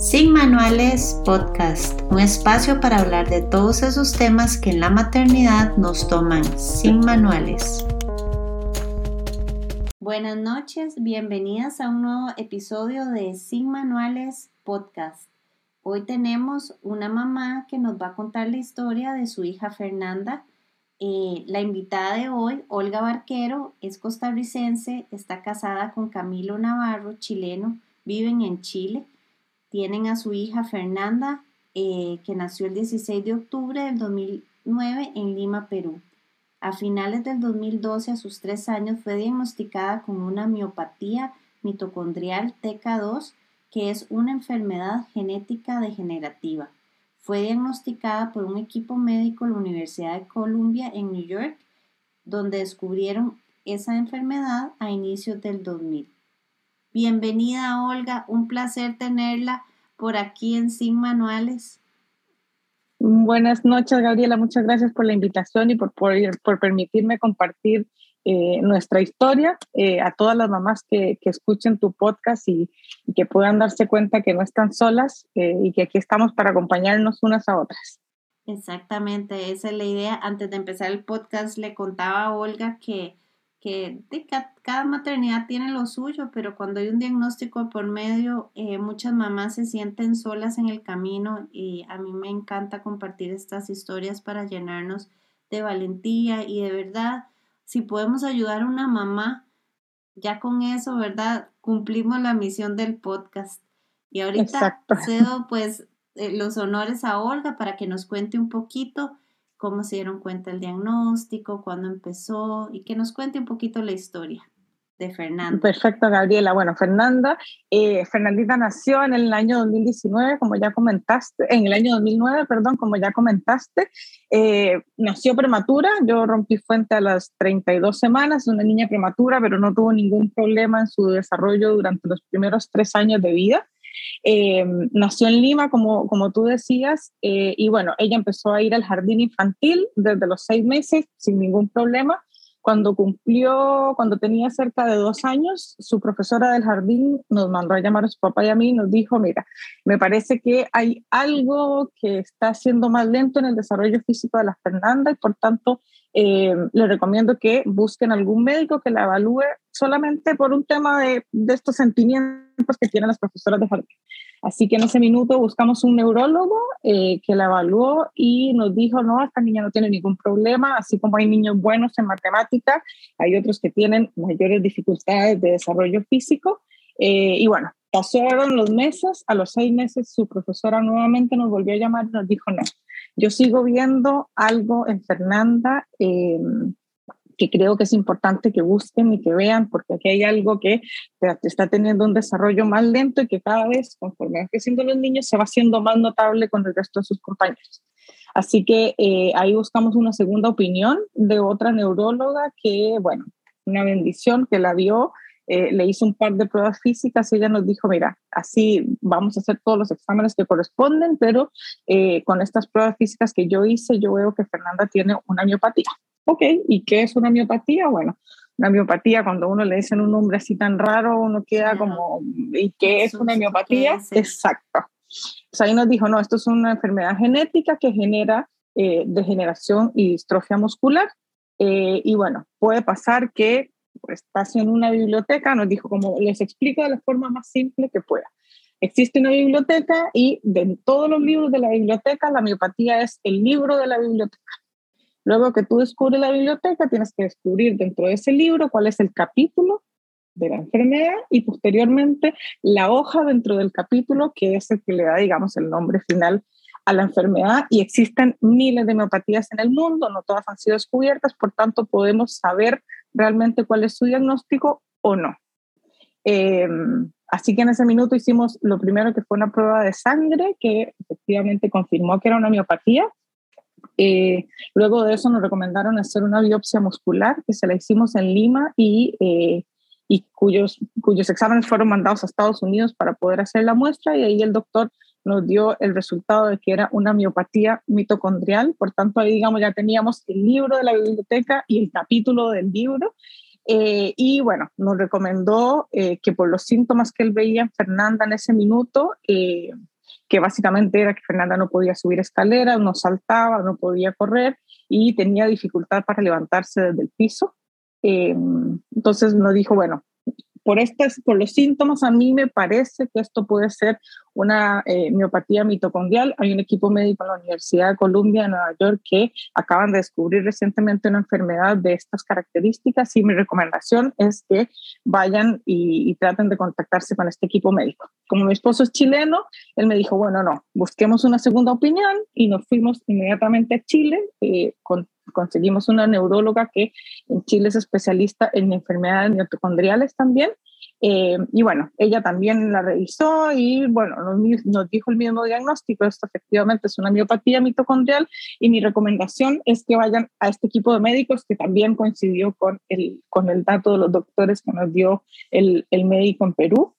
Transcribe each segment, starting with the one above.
Sin Manuales Podcast, un espacio para hablar de todos esos temas que en la maternidad nos toman sin manuales. Buenas noches, bienvenidas a un nuevo episodio de Sin Manuales Podcast. Hoy tenemos una mamá que nos va a contar la historia de su hija Fernanda. Eh, la invitada de hoy, Olga Barquero, es costarricense, está casada con Camilo Navarro, chileno, viven en Chile tienen a su hija Fernanda, eh, que nació el 16 de octubre del 2009 en Lima, Perú. A finales del 2012, a sus tres años, fue diagnosticada con una miopatía mitocondrial TK2, que es una enfermedad genética degenerativa. Fue diagnosticada por un equipo médico de la Universidad de Columbia en New York, donde descubrieron esa enfermedad a inicios del 2000. Bienvenida Olga, un placer tenerla por aquí en Sin Manuales. Buenas noches Gabriela, muchas gracias por la invitación y por, por, permitirme compartir eh, nuestra historia eh, a todas las mamás que, que escuchen tu podcast y, que puedan darse cuenta que no están solas eh, y que aquí estamos para acompañarnos unas a otras. Exactamente, esa es la idea. Antes de empezar el podcast le contaba a Olga que que cada maternidad tiene lo suyo, pero cuando hay un diagnóstico por medio, eh, muchas mamás se sienten solas en el camino y a mí me encanta compartir estas historias para llenarnos de valentía y de verdad, si podemos ayudar a una mamá, ya con eso, ¿verdad? Cumplimos la misión del podcast. Y ahorita cedo pues eh, los honores a Olga para que nos cuente un poquito cómo se dieron cuenta el diagnóstico, cuándo empezó y que nos cuente un poquito la historia de Fernanda. Perfecto, Gabriela. Bueno, Fernanda, eh, Fernandita nació en el año 2019, como ya comentaste, en el año 2009, perdón, como ya comentaste. Eh, nació prematura, yo rompí fuente a las 32 semanas, una niña prematura, pero no tuvo ningún problema en su desarrollo durante los primeros tres años de vida. Eh, nació en Lima, como, como tú decías, eh, y bueno, ella empezó a ir al jardín infantil desde los seis meses sin ningún problema. Cuando cumplió, cuando tenía cerca de dos años, su profesora del jardín nos mandó a llamar a su papá y a mí y nos dijo, mira, me parece que hay algo que está siendo más lento en el desarrollo físico de la Fernanda y por tanto eh, le recomiendo que busquen algún médico que la evalúe solamente por un tema de, de estos sentimientos que tienen las profesoras de jardín. Así que en ese minuto buscamos un neurólogo eh, que la evaluó y nos dijo, no, esta niña no tiene ningún problema, así como hay niños buenos en matemática, hay otros que tienen mayores dificultades de desarrollo físico. Eh, y bueno, pasaron los meses, a los seis meses su profesora nuevamente nos volvió a llamar y nos dijo, no, yo sigo viendo algo en Fernanda em, que creo que es importante que busquen y que vean, porque aquí hay algo que está teniendo un desarrollo más lento y que cada vez, conforme van creciendo los niños, se va haciendo más notable con el resto de sus compañeros. Así que eh, ahí buscamos una segunda opinión de otra neuróloga que, bueno, una bendición que la vio eh, le hizo un par de pruebas físicas y ella nos dijo, mira, así vamos a hacer todos los exámenes que corresponden, pero eh, con estas pruebas físicas que yo hice, yo veo que Fernanda tiene una miopatía. Ok, ¿y qué es una miopatía? Bueno, una miopatía, cuando uno le dicen un nombre así tan raro, uno queda como, ¿y qué es una miopatía? Exacto. Pues ahí nos dijo, no, esto es una enfermedad genética que genera eh, degeneración y distrofia muscular. y bueno, puede pasar que estás en una biblioteca, nos dijo como les explico de la forma más simple que pueda. Existe una biblioteca y de todos los libros de la biblioteca, la miopatía es el libro de la biblioteca. Luego que tú descubres la biblioteca, tienes que descubrir dentro de ese libro cuál es el capítulo de la enfermedad y posteriormente la hoja dentro del capítulo, que es el que le da, digamos, el nombre final a la enfermedad. Y existen miles de miopatías en el mundo, no todas han sido descubiertas, por tanto podemos saber realmente cuál es su diagnóstico o no. Em, así que en ese minuto hicimos lo primero que fue una prueba de sangre que efectivamente confirmó que era una miopatía. Eh, luego de eso nos recomendaron hacer una biopsia muscular que se la hicimos en Lima y, eh, cuyos, cuyos exámenes fueron mandados a Estados Unidos para poder hacer la muestra y ahí el doctor nos dio el resultado de que era una miopatía mitocondrial, por tanto ahí digamos ya teníamos el libro de la biblioteca y el capítulo del libro, eh, y bueno, nos recomendó eh, que por los síntomas que él veía en Fernanda en ese minuto, eh, que básicamente era que Fernanda no podía subir escaleras, no saltaba, no podía correr y tenía dificultad para levantarse desde el piso. Entonces nos dijo, bueno, por, estas, por los síntomas, a mí me parece que esto puede ser una eh, miopatía mitocondrial. Hay un equipo médico en la Universidad de Columbia, en Nueva York, que acaban de descubrir recientemente una enfermedad de estas características y mi recomendación es que vayan y, traten de contactarse con este equipo médico. Como mi esposo es chileno, él me dijo, bueno, no, busquemos una segunda opinión y nos fuimos inmediatamente a Chile. Eh, con, conseguimos una neuróloga que en Chile es especialista en enfermedades mitocondriales también eh, y bueno, ella también la revisó y bueno, nos, dijo el mismo diagnóstico, esto efectivamente es una miopatía mitocondrial y mi recomendación es que vayan a este equipo de médicos que también coincidió con el, con el dato de los doctores que nos dio el, el médico en Perú.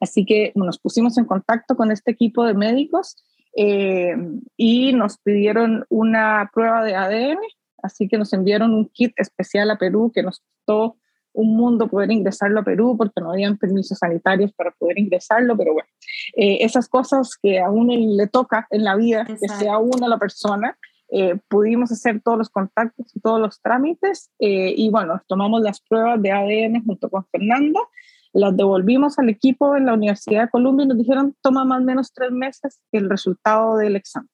Así que nos pusimos en contacto con este equipo de médicos eh, y nos pidieron una prueba de ADN, así que nos enviaron un kit especial a Perú que nos costó un mundo poder ingresarlo a Perú porque no habían permisos sanitarios para poder ingresarlo, pero bueno, eh, esas cosas que a uno le toca en la vida, que sea uno la persona, eh, pudimos hacer todos los contactos y todos los trámites eh, y bueno, tomamos las pruebas de ADN junto con Fernanda, las devolvimos al equipo en la Universidad de Columbia y nos dijeron toma más o menos tres meses el resultado del examen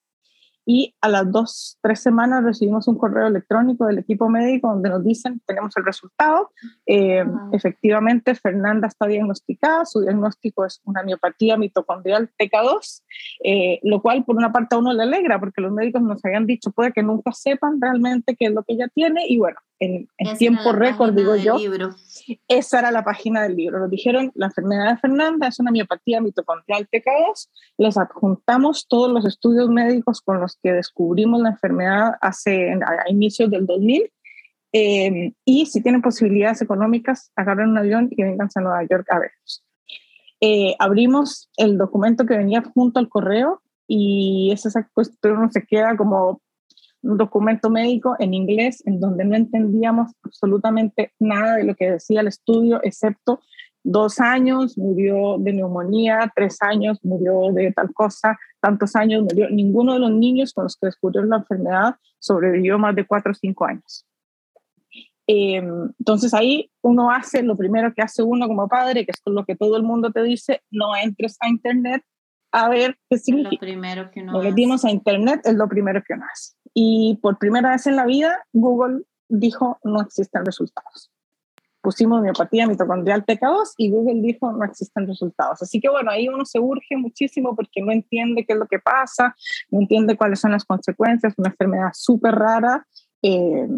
y a las dos, tres semanas recibimos un correo electrónico del equipo médico donde nos dicen, tenemos el resultado, eh, efectivamente Fernanda está diagnosticada, su diagnóstico es una miopatía mitocondrial TK2, eh, lo cual por una parte a uno le alegra porque los médicos nos habían dicho, puede que nunca sepan realmente qué es lo que ella tiene y bueno, en, tiempo récord, digo yo. Esa era la página del libro. Nos dijeron, la enfermedad de Fernanda es una miopatía mitocondrial TK2. Les adjuntamos todos los estudios médicos con los que descubrimos la enfermedad hace, a inicios del 2000. Eh, y si tienen posibilidades económicas, agarren un avión y vengan a Nueva York a verlos. Eh, abrimos el documento que venía junto al correo y esa cuestión se queda como un documento médico en inglés en donde no entendíamos absolutamente nada de lo que decía el estudio, excepto dos años murió de neumonía, tres años murió de tal cosa, tantos años murió. Ninguno de los niños con los que descubrieron la enfermedad sobrevivió más de cuatro o cinco años. Em, entonces ahí uno hace lo primero que hace uno como padre, que es lo que todo el mundo te dice, no entres a internet a ver qué significa. Lo primero que uno Nos metimos a internet, es lo primero que uno hace. Y por primera vez en la vida, Google dijo no existen resultados. Pusimos miopatía mitocondrial TK2 y Google dijo no existen resultados. Así que bueno, ahí uno se urge muchísimo porque no entiende qué es lo que pasa, no entiende cuáles son las consecuencias, una enfermedad súper rara. Eh,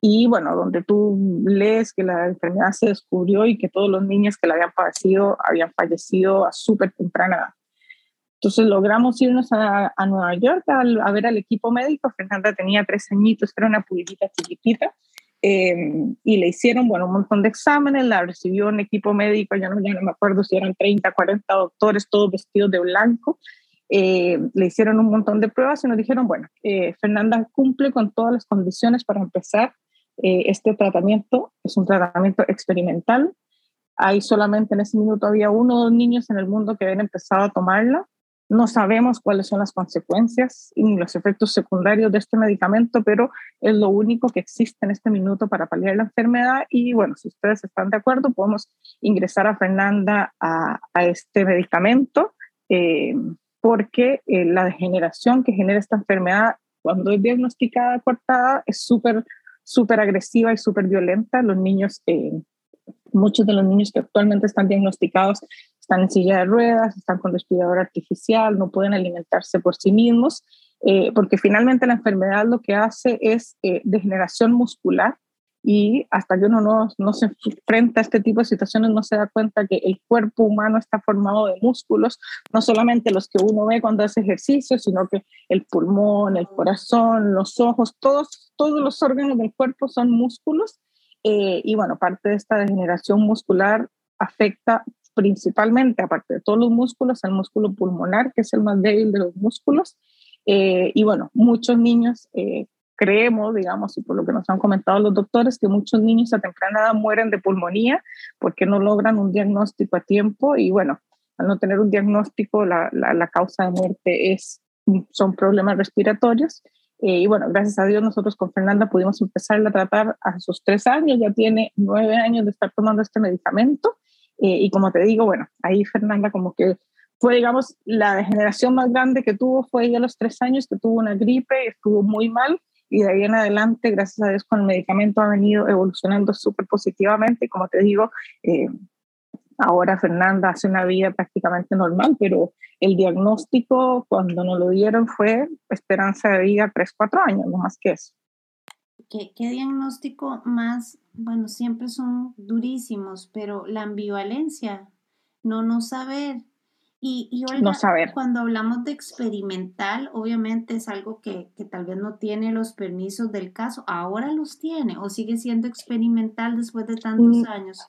y bueno, donde tú lees que la enfermedad se descubrió y que todos los niños que la habían padecido habían fallecido a súper temprana edad. Entonces logramos irnos a, Nueva York a, ver al equipo médico. Fernanda tenía tres añitos, era una pulguita chiquitita. Em, y le hicieron, bueno, un montón de exámenes, la recibió un equipo médico, ya no, ya no me acuerdo si eran 30, 40 doctores, todos vestidos de blanco. Eh, le hicieron un montón de pruebas y nos dijeron, bueno, eh, Fernanda cumple con todas las condiciones para empezar eh, este tratamiento. Es un tratamiento experimental. Hay solamente en ese minuto había uno o dos niños en el mundo que habían empezado a tomarla. No sabemos cuáles son las consecuencias y los efectos secundarios de este medicamento, pero es lo único que existe en este minuto para paliar la enfermedad. Y bueno, si ustedes están de acuerdo, podemos ingresar a Fernanda a, este medicamento, eh, porque eh, la degeneración que genera esta enfermedad cuando es diagnosticada cortada es súper, súper agresiva y súper violenta. Los niños, eh, muchos de los niños que actualmente están diagnosticados están en silla de ruedas, están con respirador artificial, no pueden alimentarse por sí mismos, eh, porque finalmente la enfermedad lo que hace es eh, degeneración muscular y hasta que uno no, no, se enfrenta a este tipo de situaciones no se da cuenta que el cuerpo humano está formado de músculos, no solamente los que uno ve cuando hace ejercicio, sino que el pulmón, el corazón, los ojos, todos, todos los órganos del cuerpo son músculos. Eh, y bueno, parte de esta degeneración muscular afecta principalmente, aparte de todos los músculos, al músculo pulmonar, que es el más débil de los músculos. Eh, y bueno, muchos niños eh, creemos, digamos, y por lo que nos han comentado los doctores, que muchos niños a temprana edad mueren de pulmonía porque no logran un diagnóstico a tiempo. Y bueno, al no tener un diagnóstico, la, la, causa de muerte es, son problemas respiratorios. Eh, y bueno, gracias a Dios nosotros con Fernanda pudimos empezar a tratar a sus tres años, ya tiene nueve años de estar tomando este medicamento. Eh, y como te digo, bueno, ahí Fernanda como que fue, digamos, la degeneración más grande que tuvo fue ella a los tres años, que tuvo una gripe, estuvo muy mal, y de ahí en adelante, gracias a Dios, con el medicamento ha venido evolucionando súper positivamente. Y como te digo, eh, ahora Fernanda hace una vida prácticamente normal, pero el diagnóstico cuando nos lo dieron fue esperanza de vida 3, 4 años, no más que eso. ¿Qué, ¿Qué, diagnóstico más? Bueno, siempre son durísimos, pero la ambivalencia, no no saber, y, y no saber. cuando hablamos de experimental, obviamente es algo que, que, tal vez no tiene los permisos del caso. ¿Ahora los tiene o sigue siendo experimental después de tantos mm. años?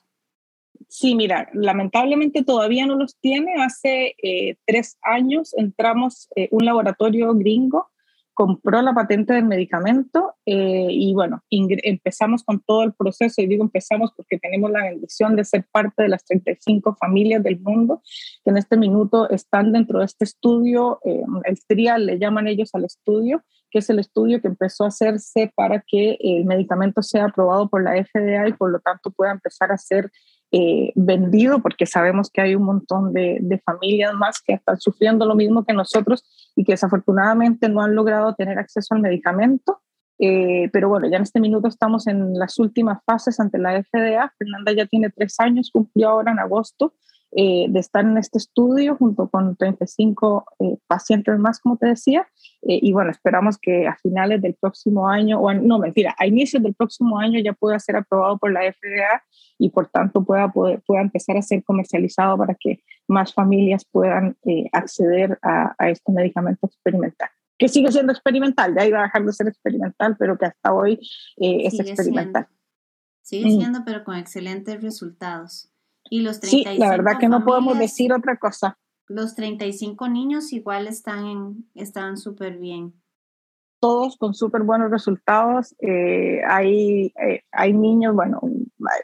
Sí, mira, lamentablemente todavía no los tiene. Hace eh, tres años entramos eh, un laboratorio gringo compró la patente del medicamento eh, y bueno, empezamos con todo el proceso, y digo empezamos porque tenemos la bendición de ser parte de las 35 familias del mundo que en este minuto están dentro de este estudio, eh, el trial le llaman ellos al estudio, que es el estudio que empezó a hacerse para que el medicamento sea aprobado por la FDA y por lo tanto pueda empezar a ser eh, vendido, porque sabemos que hay un montón de, familias más que están sufriendo lo mismo que nosotros y que desafortunadamente no han logrado tener acceso al medicamento. Eh, pero bueno, ya en este minuto estamos en las últimas fases ante la FDA. Fernanda ya tiene tres años, cumplió ahora en agosto eh, de estar en este estudio junto con 35 eh, pacientes más, como te decía. Eh, y bueno, esperamos que a finales del próximo año, o no, mentira, a inicios del próximo año ya pueda ser aprobado por la FDA y por tanto pueda, pueda empezar a ser comercializado para que más familias puedan acceder a, este medicamento experimental que sigue siendo experimental, ya iba a dejar de ser experimental, pero que hasta hoy es experimental. Sigue siendo, pero con excelentes resultados. Y los sí, la verdad que no podemos decir otra cosa. Los 35 niños igual están están súper bien. Todos con súper buenos resultados. Eh, hay, eh, hay niños, bueno,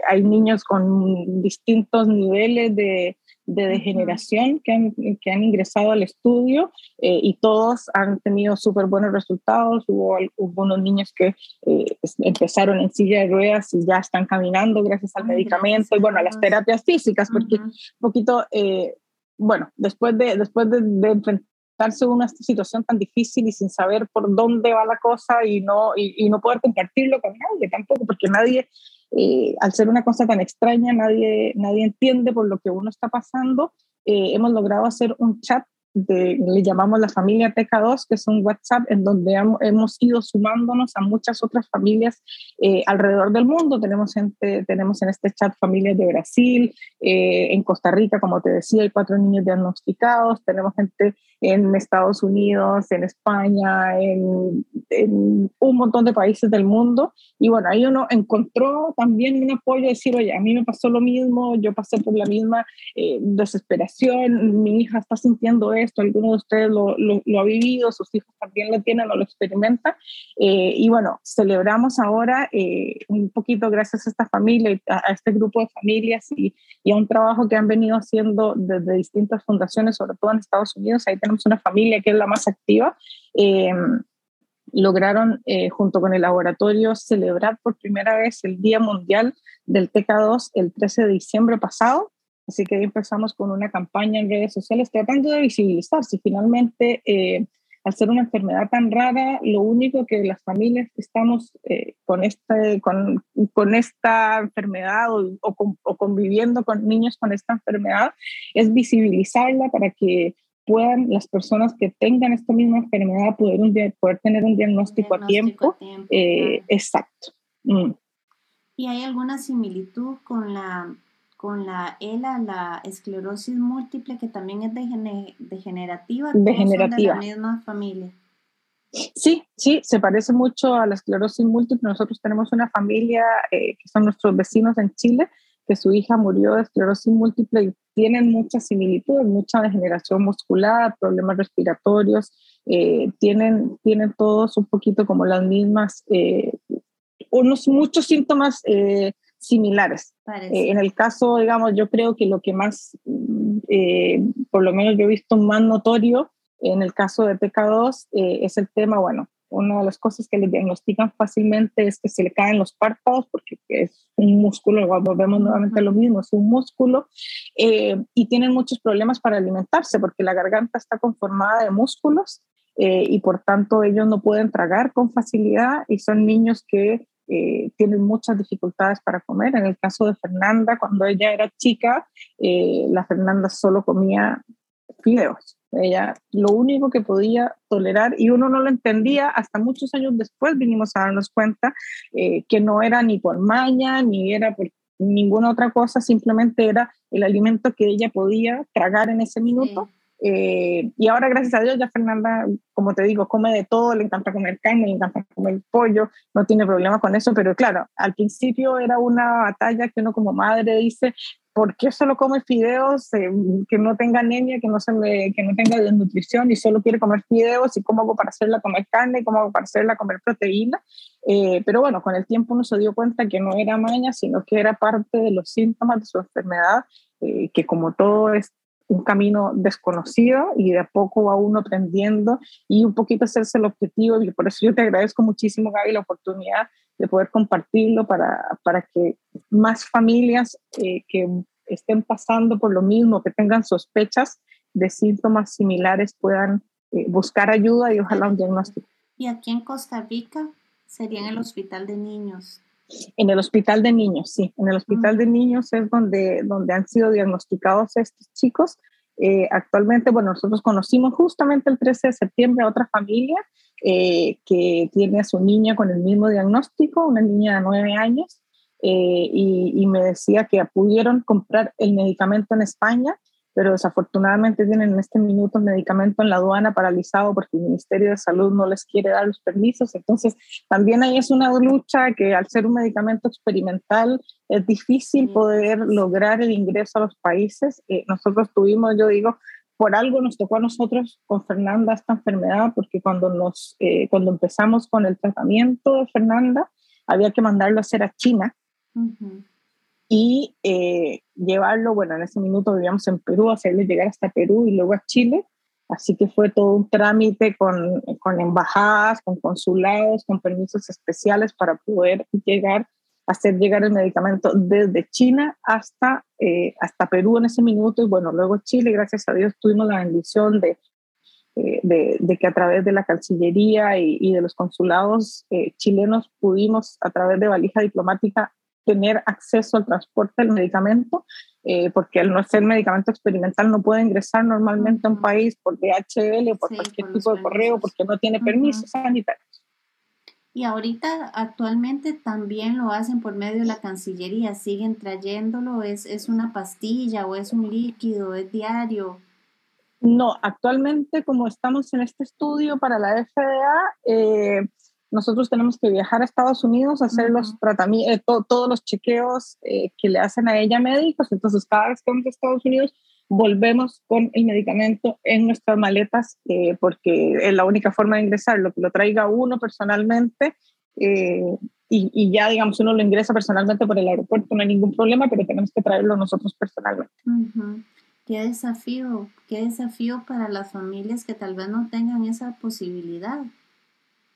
hay niños con distintos niveles de, de degeneración que han, que han ingresado al estudio eh, y todos han tenido súper buenos resultados. Hubo, hubo, unos niños que eh, empezaron en silla de ruedas y ya están caminando gracias al medicamento y bueno, a las terapias físicas, porque un poquito, eh, bueno, después de, después de, de enfrentarse a una situación tan difícil y sin saber por dónde va la cosa y no, y, y no poder compartirlo con nadie tampoco, porque nadie eh, al ser una cosa tan extraña, nadie, nadie entiende por lo que uno está pasando. Eh, hemos logrado hacer un chat le llamamos la familia TK2, que es un WhatsApp en donde hemos ido sumándonos a muchas otras familias eh, alrededor del mundo. Tenemos, gente, tenemos en este chat familias de Brasil, en Costa Rica, como te decía, hay cuatro niños diagnosticados, tenemos gente en Estados Unidos, en España, en, un montón de países del mundo. Y bueno, ahí uno encontró también un apoyo, decir, oye, a mí me pasó lo mismo, yo pasé por la misma eh, desesperación, mi hija está sintiendo esto, alguno de ustedes lo, lo, ha vivido, sus hijos también lo tienen o lo experimentan. Eh, y bueno, celebramos ahora eh, un poquito gracias a esta familia, a, a este grupo de familias y, y, a un trabajo que han venido haciendo desde distintas fundaciones, sobre todo en Estados Unidos. Ahí tenemos una familia que es la más activa, eh, lograron eh, junto con el laboratorio celebrar por primera vez el Día Mundial del TK2 el 13 de diciembre pasado. Así que empezamos con una campaña en redes sociales tratando de visibilizar si finalmente eh, al ser una enfermedad tan rara, lo único que las familias que estamos con, este, con, con, esta enfermedad o, o, conviviendo con niños con esta enfermedad es visibilizarla para que puedan las personas que tengan esta misma enfermedad poder, un poder tener un diagnóstico, a tiempo. Eh, exacto. Mm. ¿Y hay alguna similitud con la, con la ELA, la esclerosis múltiple, que también es degenerativa? Degenerativa. de la misma familia? Sí, sí, se parece mucho a la esclerosis múltiple. Nosotros tenemos una familia eh, que son nuestros vecinos en Chile, que su hija murió de esclerosis múltiple y tienen muchas similitudes, mucha degeneración muscular, problemas respiratorios, eh, tienen, tienen todos un poquito como las mismas, eh, unos muchos síntomas eh, similares. en el caso, digamos, yo creo que lo que más, por lo menos yo he visto más notorio en el caso de TK2 es el tema, bueno, una de las cosas que le diagnostican fácilmente es que se le caen los párpados porque es un músculo, volvemos nuevamente a lo mismo, es un músculo, eh, y tienen muchos problemas para alimentarse porque la garganta está conformada de músculos eh, y por tanto ellos no pueden tragar con facilidad y son niños que eh, tienen muchas dificultades para comer. En el caso de Fernanda, cuando ella era chica, la Fernanda solo comía fideos. Ella lo único que podía tolerar, y uno no lo entendía, hasta muchos años después vinimos a darnos cuenta eh, que no era ni por maña, ni era por ninguna otra cosa, simplemente era el alimento que ella podía tragar en ese minuto. Eh, y ahora, gracias a Dios, ya Fernanda, como te digo, come de todo, le encanta comer carne, le encanta comer pollo, no tiene problema con eso, pero claro, al principio era una batalla que uno como madre dice, ¿por qué solo come fideos eh, que no tenga anemia, que no, se que no tenga desnutrición y solo quiere comer fideos? ¿Y cómo hago para hacerla comer carne? ¿Cómo hago para hacerla comer proteína? Eh, pero bueno, con el tiempo uno se dio cuenta que no era maña, sino que era parte de los síntomas de su enfermedad, eh, que como todo es un camino desconocido y de a poco va uno aprendiendo y un poquito hacerse el objetivo y por eso yo te agradezco muchísimo Gaby la oportunidad de poder compartirlo para, para que más familias eh, que estén pasando por lo mismo, que tengan sospechas de síntomas similares puedan eh, buscar ayuda y ojalá un diagnóstico. ¿Y aquí en Costa Rica sería en el hospital de niños? En el hospital de niños, sí. En el hospital de niños es donde, donde han sido diagnosticados estos chicos. Eh, actualmente, bueno, nosotros conocimos justamente el 13 de septiembre a otra familia eh, que tiene a su niña con el mismo diagnóstico, una niña de nueve años, eh, y, y, me decía que pudieron comprar el medicamento en España pero desafortunadamente tienen en este minuto el medicamento en la aduana paralizado porque el Ministerio de Salud no les quiere dar los permisos. Entonces, también ahí es una lucha que al ser un medicamento experimental es difícil poder lograr el ingreso a los países. Eh, nosotros tuvimos, yo digo, por algo nos tocó a nosotros con Fernanda esta enfermedad, porque cuando, nos, eh, cuando empezamos con el tratamiento de Fernanda, había que mandarlo a hacer a China y eh, llevarlo, bueno, en ese minuto vivíamos en Perú, hacerle llegar hasta Perú y luego a Chile. Así que fue todo un trámite con, con embajadas, con consulados, con permisos especiales para poder llegar, hacer llegar el medicamento desde China hasta, eh, hasta Perú en ese minuto. Y bueno, luego Chile, gracias a Dios, tuvimos la bendición de, eh, de, de, que a través de la Cancillería y, y de los consulados chilenos pudimos, a través de valija diplomática, tener acceso al transporte del medicamento, eh, porque al no ser medicamento experimental no puede ingresar normalmente a un país por DHL o por cualquier tipo de correo porque no tiene permisos sanitarios. Y ahorita actualmente también lo hacen por medio de la Cancillería, siguen trayéndolo, es, es una pastilla o es un líquido, es diario. No, actualmente como estamos en este estudio para la FDA, eh, nosotros tenemos que viajar a Estados Unidos a hacer los tratamientos, eh, todos los chequeos eh, que le hacen a ella médicos. Entonces, cada vez que vamos a Estados Unidos, volvemos con el medicamento en nuestras maletas eh, porque es la única forma de ingresarlo, que lo traiga uno personalmente y, y, ya, digamos, uno lo ingresa personalmente por el aeropuerto, no hay ningún problema, pero tenemos que traerlo nosotros personalmente. Qué desafío, qué desafío para las familias que tal vez no tengan esa posibilidad.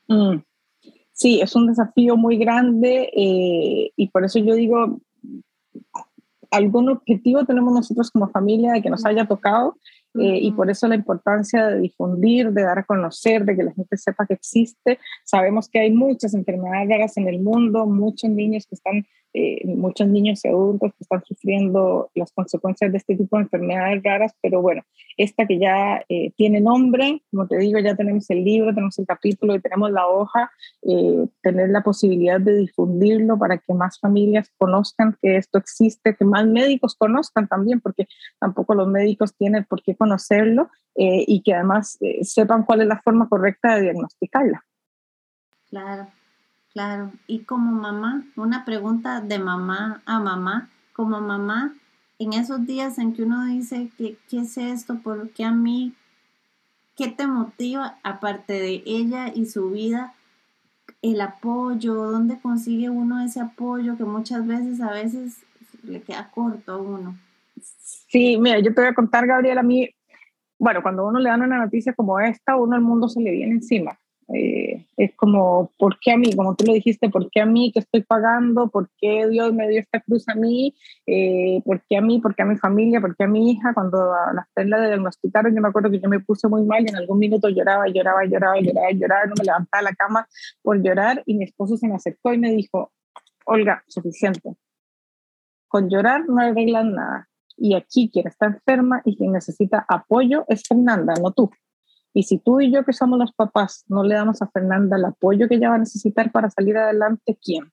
Mm sí, es un desafío muy grande eh, y por eso yo digo, algún objetivo tenemos nosotros como familia de que nos haya tocado eh, y por eso la importancia de difundir, de dar a conocer, de que la gente sepa que existe. Sabemos que hay muchas enfermedades raras en el mundo, muchos niños que están eh, muchos niños y adultos que están sufriendo las consecuencias de este tipo de enfermedades raras, pero bueno, esta que ya eh, tiene nombre, como te digo, ya tenemos el libro, tenemos el capítulo y tenemos la hoja, eh, tener la posibilidad de difundirlo para que más familias conozcan que esto existe, que más médicos conozcan también, porque tampoco los médicos tienen por qué conocerlo y que además sepan cuál es la forma correcta de diagnosticarla. Claro. Claro, y como mamá, una pregunta de mamá a mamá, como mamá, en esos días en que uno dice, ¿qué, qué es esto? ¿Por qué a mí? ¿Qué te motiva, aparte de ella y su vida, el apoyo, dónde consigue uno ese apoyo que muchas veces a veces le queda corto a uno. Sí, mira, yo te voy a contar, Gabriela, a mí, bueno, cuando uno le dan una noticia como esta, uno el mundo se le viene encima. Eh, es como, ¿por qué a mí? Como tú lo dijiste, ¿por qué a mí que estoy pagando? ¿Por qué Dios me dio esta cruz a mí? Eh, ¿Por qué a mí? ¿Por qué a mi familia? ¿Por qué a mi hija? Cuando a la Estela le diagnosticaron, yo me acuerdo que yo me puse muy mal y en algún minuto lloraba, lloraba, lloraba, lloraba, lloraba, no me levantaba la cama por llorar y mi esposo se me acercó y me dijo, Olga, suficiente. Con llorar no arreglan nada. Y aquí quien está enferma y quien necesita apoyo es Fernanda, no tú. Y si tú y yo, que somos los papás, no le damos a Fernanda el apoyo que ella va a necesitar para salir adelante, ¿quién?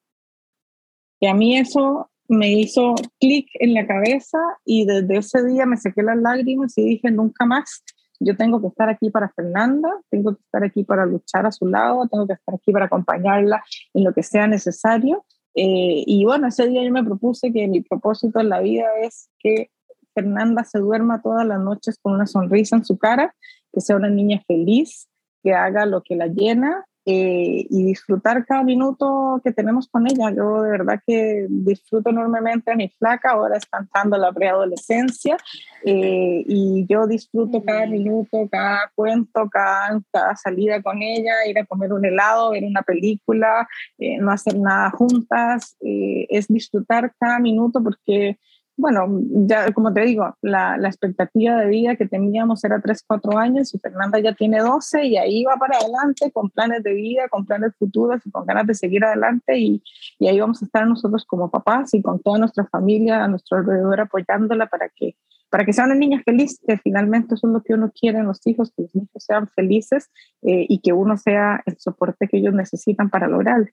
Y a mí eso me hizo clic en la cabeza y desde ese día me saqué las lágrimas y dije, nunca más, yo tengo que estar aquí para Fernanda, tengo que estar aquí para luchar a su lado, tengo que estar aquí para acompañarla en lo que sea necesario. Eh, y bueno, ese día yo me propuse que mi propósito en la vida es que Fernanda se duerma todas las noches con una sonrisa en su cara que sea una niña feliz, que haga lo que la llena eh, y disfrutar cada minuto que tenemos con ella. Yo de verdad que disfruto enormemente a mi flaca, ahora está entrando la preadolescencia eh, y yo disfruto cada minuto, cada cuento, cada, cada, salida con ella, ir a comer un helado, ver una película, eh, no hacer nada juntas, es disfrutar cada minuto porque bueno, ya como te digo, la, la, expectativa de vida que teníamos era 3, 4 años y Fernanda ya tiene 12 y ahí va para adelante con planes de vida, con planes futuros y con ganas de seguir adelante y, y ahí vamos a estar nosotros como papás y con toda nuestra familia a nuestro alrededor apoyándola para que, para que sea una niña feliz, que finalmente eso es lo que uno quiere en los hijos, que los hijos sean felices eh, y que uno sea el soporte que ellos necesitan para lograrlo.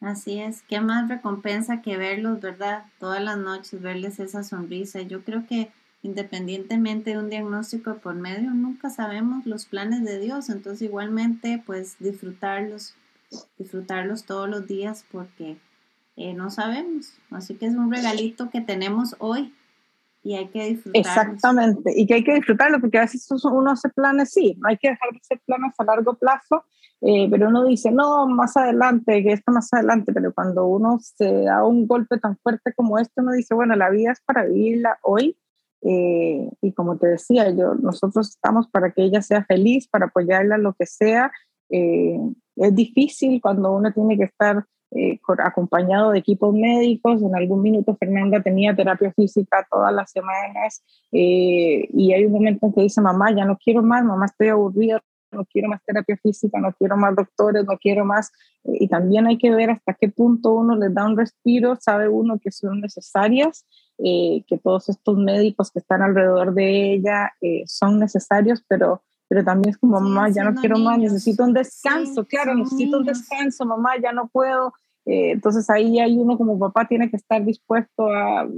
Así es, qué más recompensa que verlos, ¿verdad? Todas las noches, verles esa sonrisa. Yo creo que independientemente de un diagnóstico por medio, nunca sabemos los planes de Dios, entonces igualmente pues disfrutarlos, disfrutarlos todos los días porque eh, no sabemos. Así que es un regalito que tenemos hoy y hay que disfrutarlo. Exactamente, y que hay que disfrutarlo porque a veces uno hace planes, sí, no hay que dejar de hacer planes a largo plazo, eh, pero uno dice, no, más adelante, que esto más adelante, pero cuando uno se da un golpe tan fuerte como este, uno dice, bueno, la vida es para vivirla hoy. Eh, y como te decía, yo, nosotros estamos para que ella sea feliz, para apoyarla lo que sea. Eh, es difícil cuando uno tiene que estar acompañado de equipos médicos. En algún minuto Fernanda tenía terapia física todas las semanas y hay un momento en que dice, mamá, ya no quiero más, mamá, estoy aburrida, no quiero más terapia física, no quiero más doctores, no quiero más. Eh, y también hay que ver hasta qué punto uno les da un respiro, sabe uno que son necesarias, eh, que todos estos médicos que están alrededor de ella eh, son necesarios, pero, pero también es como, mamá, ya no quiero más, necesito un descanso, claro, necesito un descanso, mamá, ya no puedo. Entonces ahí hay uno como papá tiene que estar dispuesto a,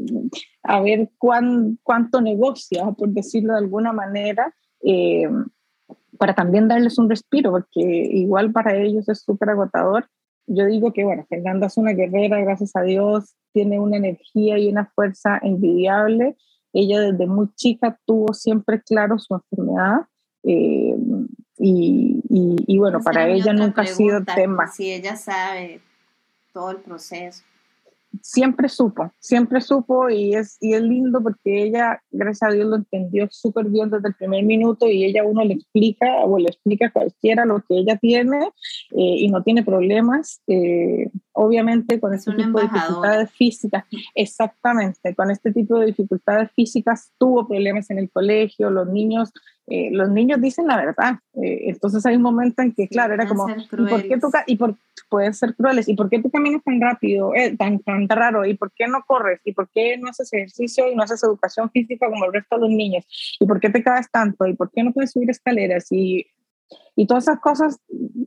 a ver cuán, cuánto negocia, por decirlo de alguna manera, para también darles un respiro, porque igual para ellos es súper agotador. Yo digo que, bueno, Fernanda es una guerrera, gracias a Dios, tiene una energía y una fuerza envidiable. Ella desde muy chica tuvo siempre claro su enfermedad eh, y, y, bueno, para ella nunca ha sido tema. Si ella sabe todo el proceso siempre supo, siempre supo y es, y es lindo porque ella, gracias a Dios, lo entendió súper bien desde el primer minuto y ella uno le explica o le explica cualquiera lo que ella tiene eh, y no tiene problemas. Eh, obviamente con este tipo de dificultades físicas, exactamente, con este tipo de dificultades físicas tuvo problemas en el colegio, los niños eh, los niños dicen la verdad. Eh, entonces hay un momento en que, claro, era como, ¿y por qué tú, y por, pueden ser crueles, ¿y por qué tú caminas tan rápido, eh, tan, tan raro? ¿Y por qué no corres? ¿Y por qué no haces ejercicio y no haces educación física como el resto de los niños? ¿Y por qué te caes tanto? ¿Y por qué no puedes subir escaleras? Y, y todas esas cosas,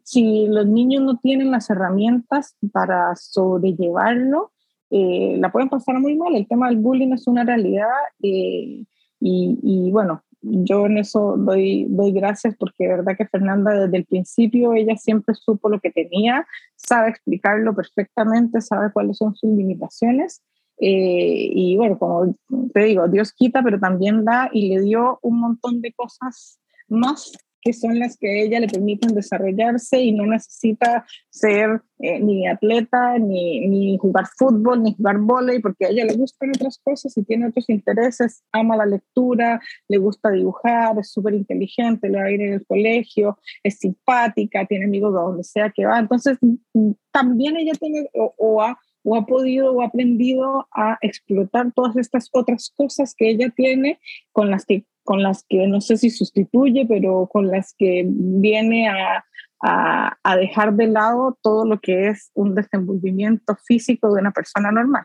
si los niños no tienen las herramientas para sobrellevarlo, la pueden pasar muy mal. El tema del bullying es una realidad y, y bueno, yo en eso doy, doy gracias porque verdad que Fernanda desde el principio ella siempre supo lo que tenía, sabe explicarlo perfectamente, sabe cuáles son sus limitaciones. Eh, y bueno, como te digo, Dios quita, pero también da y le dio un montón de cosas más que son las que a ella le permiten desarrollarse y no necesita ser eh, ni atleta, ni, ni, jugar fútbol, ni jugar volei, porque a ella le gustan otras cosas y tiene otros intereses, ama la lectura, le gusta dibujar, es súper inteligente, le va a ir en el colegio, es simpática, tiene amigos de donde sea que va. Entonces, mm, también ella tiene o, ha, o ha podido o ha aprendido a explotar todas estas otras cosas que ella tiene con las que con las que no sé si sustituye, pero con las que viene a, a, dejar de lado todo lo que es un desenvolvimiento físico de una persona normal.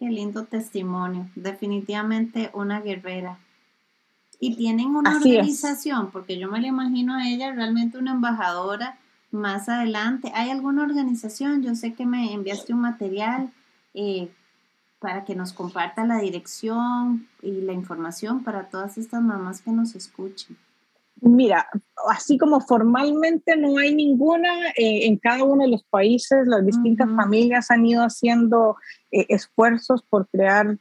Qué lindo testimonio, definitivamente una guerrera. Y tienen una organización, porque yo me la imagino a ella realmente una embajadora más adelante. ¿Hay alguna organización? Yo sé que me enviaste un material. Eh, para que nos comparta la dirección y la información para todas estas mamás que nos escuchen. Mira, así como formalmente no hay ninguna, eh, en cada uno de los países las distintas familias han ido haciendo eh, esfuerzos por crear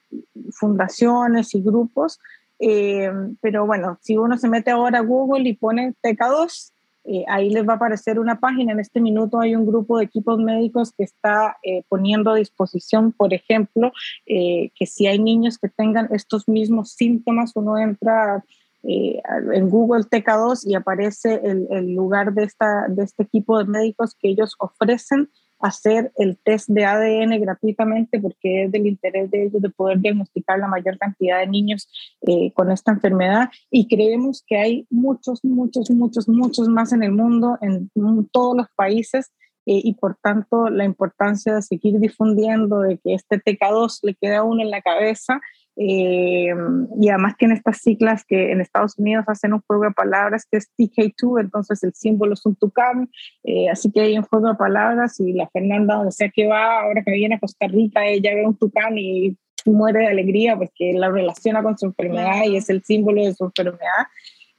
fundaciones y grupos, eh, pero bueno, si uno se mete ahora a Google y pone TK2, eh, ahí les va a aparecer una página. En este minuto hay un grupo de equipos médicos que está eh, poniendo a disposición, por ejemplo, eh, que si hay niños que tengan estos mismos síntomas, uno entra en Google TK2 y aparece el, el lugar de, esta, de este equipo de médicos que ellos ofrecen hacer el test de ADN gratuitamente porque es del interés de ellos de poder diagnosticar la mayor cantidad de niños eh, con esta enfermedad. Y creemos que hay muchos, muchos, muchos, muchos más en el mundo, en todos los países eh, y por tanto la importancia de seguir difundiendo, de que este TK2 le quede a uno en la cabeza eh, y además tiene estas siglas que en Estados Unidos hacen un juego de palabras que es TK2, entonces el símbolo es un tucán, eh, así que hay un juego de palabras y la Fernanda, donde sea que va, ahora que viene a Costa Rica, ella ve un tucán y muere de alegría porque la relaciona con su enfermedad y es el símbolo de su enfermedad.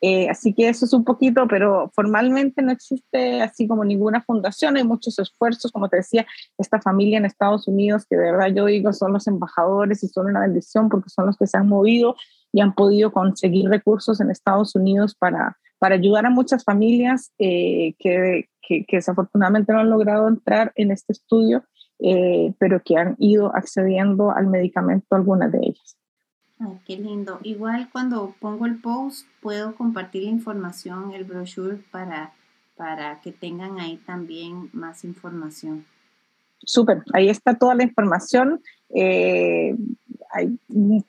Eh, así que eso es un poquito, pero formalmente no existe así como ninguna fundación, hay muchos esfuerzos, como te decía, esta familia en Estados Unidos, que de verdad yo digo son los embajadores y son una bendición porque son los que se han movido y han podido conseguir recursos en Estados Unidos para, para ayudar a muchas familias eh, que, que, desafortunadamente no han logrado entrar en este estudio, eh, pero que han ido accediendo al medicamento, algunas de ellas. Ay, qué lindo. Igual cuando pongo el post puedo compartir la información, el brochure para, para que tengan ahí también más información. Súper, ahí está toda la información. Eh, hay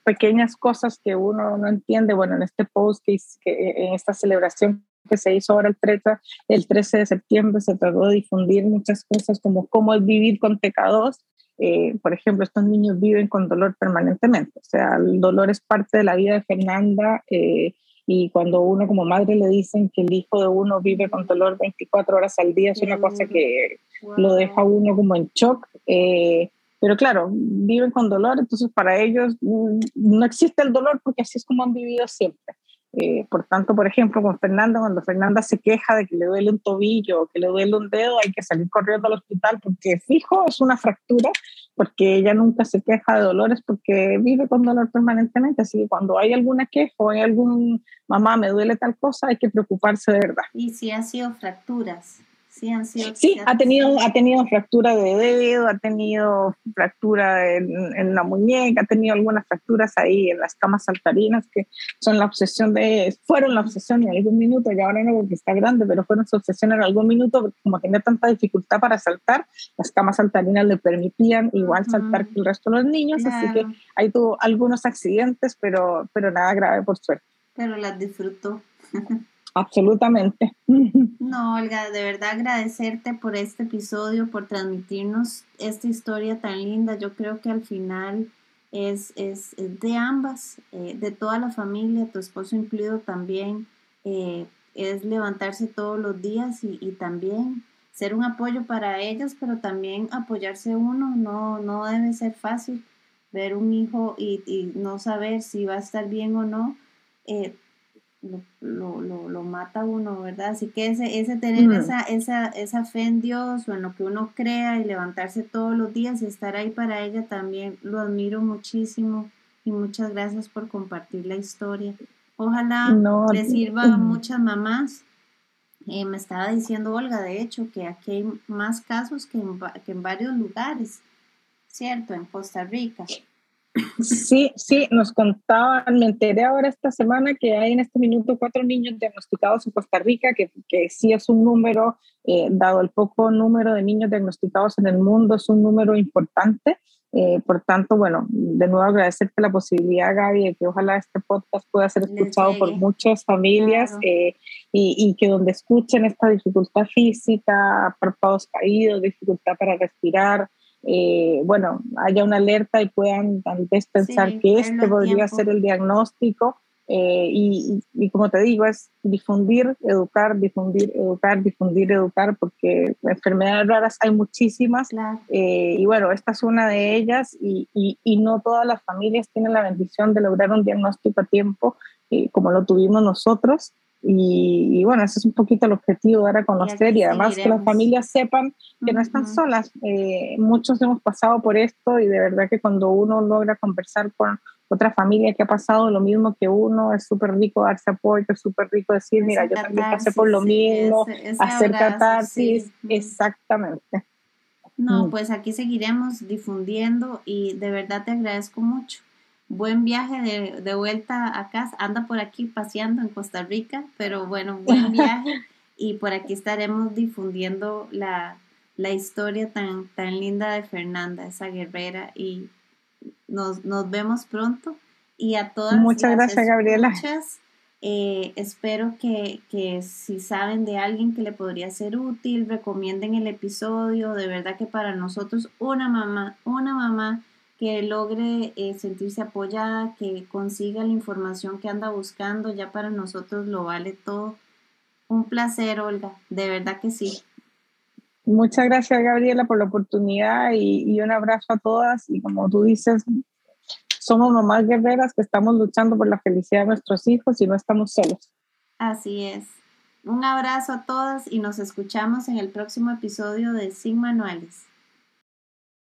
pequeñas cosas que uno no entiende. Bueno, en este post, que, en esta celebración que se hizo ahora el 13, el 13 de septiembre, se trató de difundir muchas cosas como cómo es vivir con TK2 eh, por ejemplo, estos niños viven con dolor permanentemente, o sea, el dolor es parte de la vida de Fernanda eh, y cuando uno como madre le dicen que el hijo de uno vive con dolor 24 horas al día, es una cosa que lo deja uno como en shock. Eh, pero claro, viven con dolor, entonces para ellos mm, no existe el dolor porque así es como han vivido siempre. Eh, por tanto, por ejemplo, con Fernanda, cuando Fernanda se queja de que le duele un tobillo o que le duele un dedo, hay que salir corriendo al hospital porque fijo es una fractura, porque ella nunca se queja de dolores porque vive con dolor permanentemente. Así que cuando hay alguna queja o hay algún mamá me duele tal cosa, hay que preocuparse de verdad. Y si han sido fracturas, Sí, ha tenido, ha tenido fractura de dedo, ha tenido fractura en, la muñeca, ha tenido algunas fracturas ahí en las camas saltarinas que son la obsesión de, fueron la obsesión en algún minuto, y ahora no porque está grande, pero fueron su obsesión en algún minuto porque como tenía tanta dificultad para saltar, las camas saltarinas le permitían igual saltar que el resto de los niños, así que ahí tuvo algunos accidentes, pero, pero nada grave por suerte. Pero las disfrutó. Absolutamente. No, Olga, de verdad agradecerte por este episodio, por transmitirnos esta historia tan linda. Yo creo que al final es, es, de ambas, eh, de toda la familia, tu esposo incluido también. Eh, es levantarse todos los días y, también ser un apoyo para ellas, pero también apoyarse uno. No, no debe ser fácil ver un hijo y, no saber si va a estar bien o no. Eh, lo, lo, lo, mata uno, ¿verdad? Así que ese, ese tener esa, esa, esa fe en Dios o en lo que uno crea y levantarse todos los días y estar ahí para ella también lo admiro muchísimo y muchas gracias por compartir la historia. Ojalá le sirva a muchas mamás. Eh, me estaba diciendo Olga, de hecho, que aquí hay más casos que en, que en varios lugares, ¿cierto? En Costa Rica. Sí, sí, nos contaban, me enteré ahora esta semana que hay en este minuto cuatro niños diagnosticados en Costa Rica, que, que sí es un número, eh, dado el poco número de niños diagnosticados en el mundo, es un número importante. Eh, por tanto, bueno, de nuevo agradecerte la posibilidad, Gaby, de que ojalá este podcast pueda ser escuchado por muchas familias eh, y, y, que donde escuchen esta dificultad física, párpados caídos, dificultad para respirar, eh, bueno, haya una alerta y puedan tal vez pensar que este podría ser el diagnóstico. Eh, y, y, como te digo, es difundir, educar, difundir, educar, difundir, educar, porque enfermedades raras hay muchísimas. Eh, y bueno, esta es una de ellas y, y, no todas las familias tienen la bendición de lograr un diagnóstico a tiempo, como lo tuvimos nosotros. Y, bueno, ese es un poquito el objetivo, dar a conocer y, además que las familias sepan que no están solas. Eh, muchos hemos pasado por esto y de verdad que cuando uno logra conversar con otra familia que ha pasado lo mismo que uno, es súper rico darse apoyo, es súper rico decir, mira, yo también pasé por lo mismo, hacer catarsis, exactamente. No, mm. pues aquí seguiremos difundiendo y de verdad te agradezco mucho buen viaje de, de, vuelta a casa. Anda por aquí paseando en Costa Rica, pero bueno, buen viaje. y por aquí estaremos difundiendo la, la, historia tan, tan linda de Fernanda, esa guerrera. Y nos, nos vemos pronto. Y a todas Muchas gracias, Gabriela. Eh, espero que, que si saben de alguien que le podría ser útil, recomienden el episodio. De verdad que para nosotros una mamá, una mamá que logre eh, sentirse apoyada, que consiga la información que anda buscando, ya para nosotros lo vale todo. Un placer, Olga, de verdad que sí. Muchas gracias, Gabriela, por la oportunidad y, y un abrazo a todas. Y como tú dices, somos mamás guerreras que estamos luchando por la felicidad de nuestros hijos y no estamos solos. Así es. Un abrazo a todas y nos escuchamos en el próximo episodio de Sin Manuales.